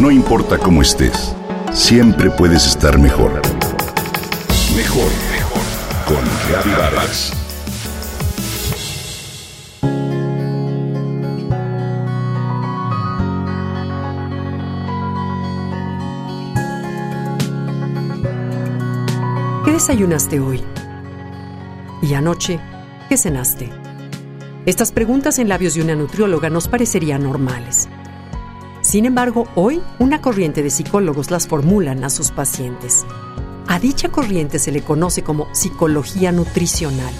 No importa cómo estés, siempre puedes estar mejor. Mejor, mejor. Con Vargas. ¿Qué desayunaste hoy? ¿Y anoche? ¿Qué cenaste? Estas preguntas en labios de una nutrióloga nos parecerían normales. Sin embargo, hoy una corriente de psicólogos las formulan a sus pacientes. A dicha corriente se le conoce como psicología nutricional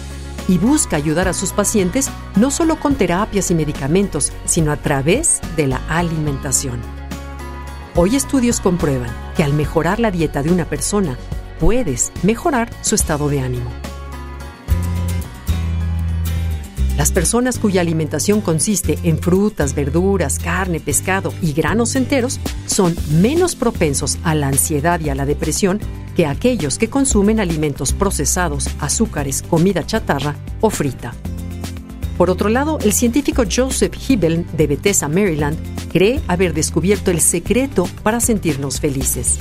y busca ayudar a sus pacientes no solo con terapias y medicamentos, sino a través de la alimentación. Hoy estudios comprueban que al mejorar la dieta de una persona, puedes mejorar su estado de ánimo. Las personas cuya alimentación consiste en frutas, verduras, carne, pescado y granos enteros son menos propensos a la ansiedad y a la depresión que aquellos que consumen alimentos procesados, azúcares, comida chatarra o frita. Por otro lado, el científico Joseph Hibel de Bethesda, Maryland, cree haber descubierto el secreto para sentirnos felices.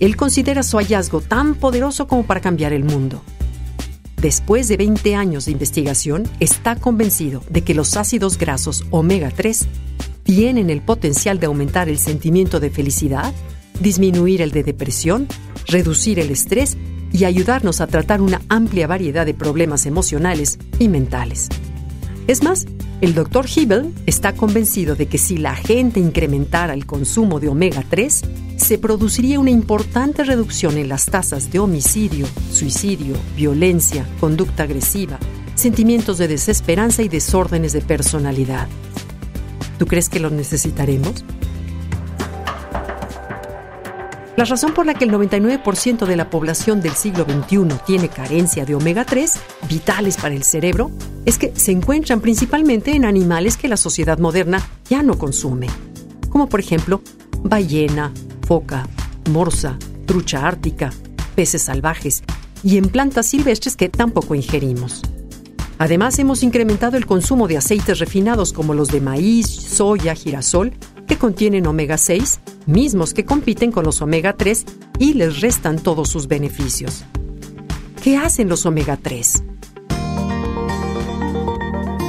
Él considera su hallazgo tan poderoso como para cambiar el mundo después de 20 años de investigación, está convencido de que los ácidos grasos omega 3 tienen el potencial de aumentar el sentimiento de felicidad, disminuir el de depresión, reducir el estrés y ayudarnos a tratar una amplia variedad de problemas emocionales y mentales. Es más, el Dr. Hibel está convencido de que si la gente incrementara el consumo de omega 3, se produciría una importante reducción en las tasas de homicidio, suicidio, violencia, conducta agresiva, sentimientos de desesperanza y desórdenes de personalidad. ¿Tú crees que lo necesitaremos? La razón por la que el 99% de la población del siglo XXI tiene carencia de omega 3, vitales para el cerebro, es que se encuentran principalmente en animales que la sociedad moderna ya no consume, como por ejemplo ballena, foca, morsa, trucha ártica, peces salvajes y en plantas silvestres que tampoco ingerimos. Además, hemos incrementado el consumo de aceites refinados como los de maíz, soya, girasol, que contienen omega 6, mismos que compiten con los omega 3 y les restan todos sus beneficios. ¿Qué hacen los omega 3?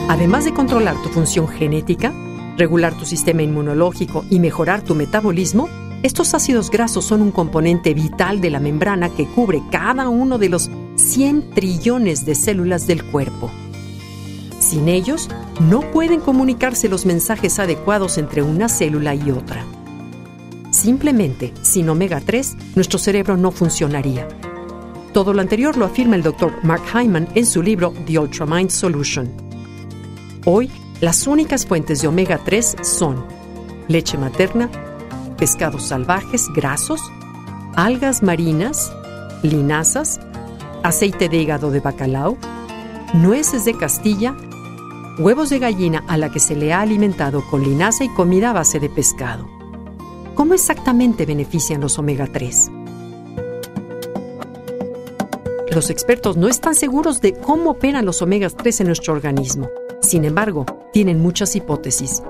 Además de controlar tu función genética, regular tu sistema inmunológico y mejorar tu metabolismo, estos ácidos grasos son un componente vital de la membrana que cubre cada uno de los 100 trillones de células del cuerpo. Sin ellos, no pueden comunicarse los mensajes adecuados entre una célula y otra. Simplemente, sin omega 3, nuestro cerebro no funcionaría. Todo lo anterior lo afirma el Dr. Mark Hyman en su libro The Ultramind Solution. Hoy, las únicas fuentes de omega 3 son leche materna, pescados salvajes grasos, algas marinas, linazas, aceite de hígado de bacalao, nueces de Castilla, huevos de gallina a la que se le ha alimentado con linaza y comida a base de pescado. ¿Cómo exactamente benefician los omega 3? Los expertos no están seguros de cómo operan los omega 3 en nuestro organismo. Sin embargo, tienen muchas hipótesis.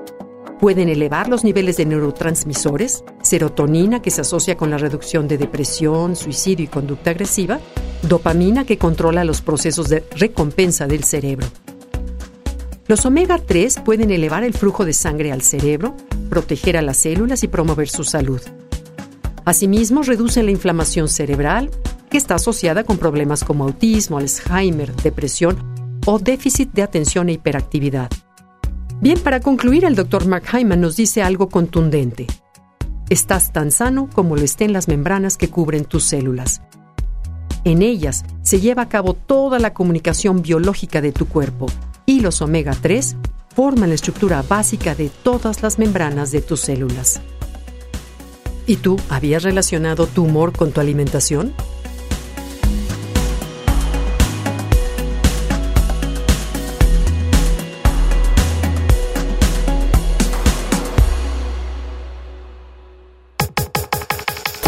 Pueden elevar los niveles de neurotransmisores, serotonina que se asocia con la reducción de depresión, suicidio y conducta agresiva, dopamina que controla los procesos de recompensa del cerebro. Los omega 3 pueden elevar el flujo de sangre al cerebro, proteger a las células y promover su salud. Asimismo, reducen la inflamación cerebral, que está asociada con problemas como autismo, Alzheimer, depresión o déficit de atención e hiperactividad. Bien, para concluir, el doctor Mark Hyman nos dice algo contundente. Estás tan sano como lo estén las membranas que cubren tus células. En ellas se lleva a cabo toda la comunicación biológica de tu cuerpo y los omega 3 forman la estructura básica de todas las membranas de tus células. ¿Y tú habías relacionado tu humor con tu alimentación?